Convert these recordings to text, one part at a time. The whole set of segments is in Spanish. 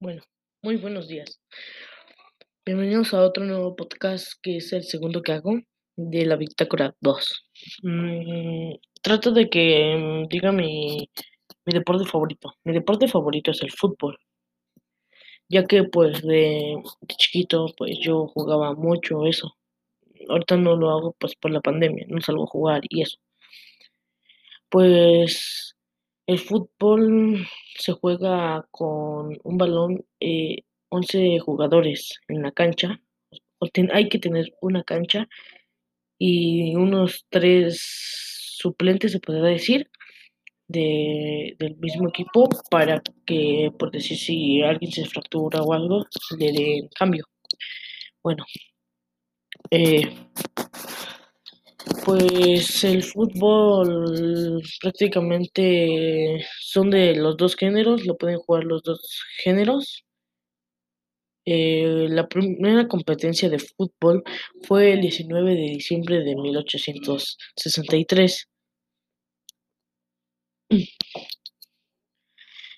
Muy buenos días. Bienvenidos a otro nuevo podcast que es el segundo que hago de la Bitácora 2. Mm, trato de que mm, diga mi, mi deporte favorito. Mi deporte favorito es el fútbol. Ya que pues de, de chiquito pues yo jugaba mucho eso. Ahorita no lo hago pues por la pandemia, no salgo a jugar y eso. Pues el fútbol se juega con un balón, eh, 11 jugadores en la cancha. Hay que tener una cancha y unos tres suplentes, se podría decir, de, del mismo equipo para que, por decir, si alguien se fractura o algo, le den cambio. Bueno, eh, pues el fútbol prácticamente son de los dos géneros, lo pueden jugar los dos géneros. Eh, la primera competencia de fútbol fue el 19 de diciembre de 1863.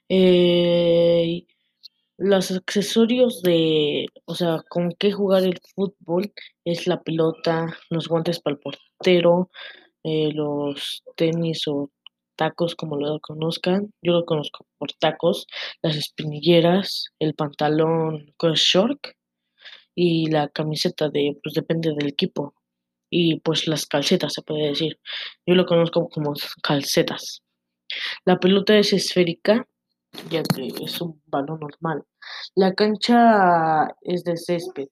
Eh, los accesorios de, o sea, con qué jugar el fútbol es la pelota, los guantes para el portero, eh, los tenis o tacos, como lo conozcan. Yo lo conozco por tacos, las espinilleras, el pantalón con short y la camiseta de, pues depende del equipo. Y pues las calcetas, se puede decir. Yo lo conozco como calcetas. La pelota es esférica, ya que es un balón normal. La cancha es de césped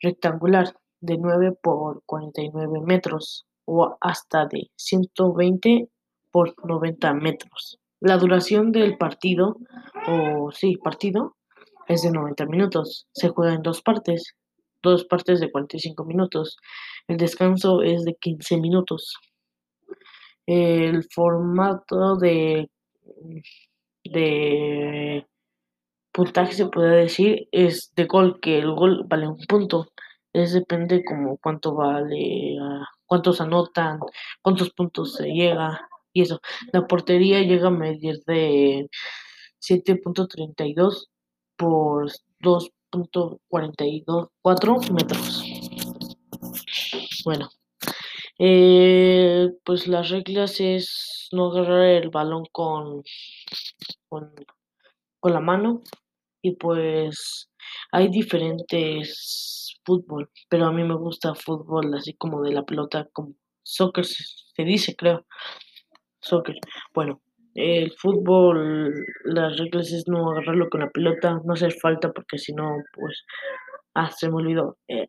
rectangular de 9 por 49 metros o hasta de 120 por 90 metros. La duración del partido, o sí, partido, es de 90 minutos. Se juega en dos partes, dos partes de 45 minutos. El descanso es de 15 minutos. El formato de, de puntaje, se puede decir, es de gol, que el gol vale un punto. Es depende como cuánto vale, ah, cuántos anotan, cuántos puntos se llega y eso. La portería llega a medir de siete punto treinta y dos por dos punto cuarenta y dos cuatro metros. Bueno, eh, pues las reglas es no agarrar el balón con, con, con la mano y pues hay diferentes fútbol, pero a mí me gusta fútbol así como de la pelota, como soccer se, dice, creo, soccer. Bueno, el fútbol, las reglas es no agarrarlo con la pelota, no hacer falta porque si no, pues, ah, se me olvidó. Eh,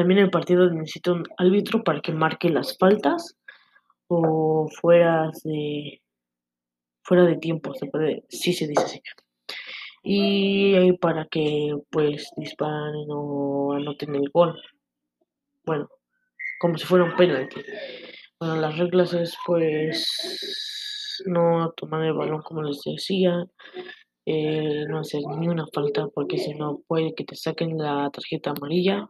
también el partido necesita un árbitro para que marque las faltas o fuera de, fuera de tiempo, se puede, sí se dice así. Y para que pues disparen o anoten el gol. Bueno, como si fuera un penalti. Bueno, las reglas es pues no tomar el balón como les decía, eh, no hacer ni una falta porque si no puede que te saquen la tarjeta amarilla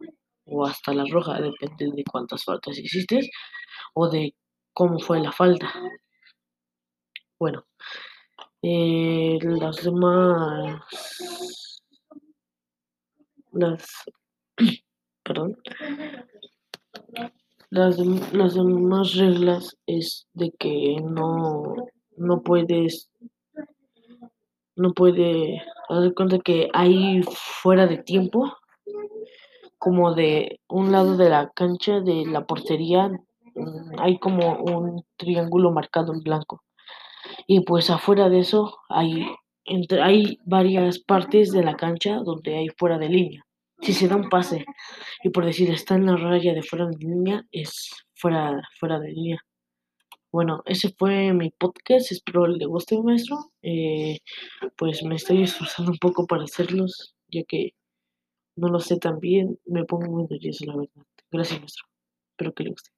o hasta la roja, depende de cuántas faltas hiciste o de cómo fue la falta. Bueno, eh, las demás, las, perdón, las, las demás reglas es de que no, no puedes, no puede, de cuenta que hay fuera de tiempo, como de un lado de la cancha de la portería, mm, hay como un triángulo marcado en blanco. Y pues afuera de eso hay, entre, hay varias partes de la cancha donde hay fuera de línea. Si se da un pase y por decir está en la raya de fuera de línea, es fuera, fuera de línea. Bueno, ese fue mi podcast, espero le guste, maestro. Eh, pues me estoy esforzando un poco para hacerlos, ya que no lo sé tan bien, me pongo muy nervioso, la verdad. Gracias, maestro. Espero que le guste.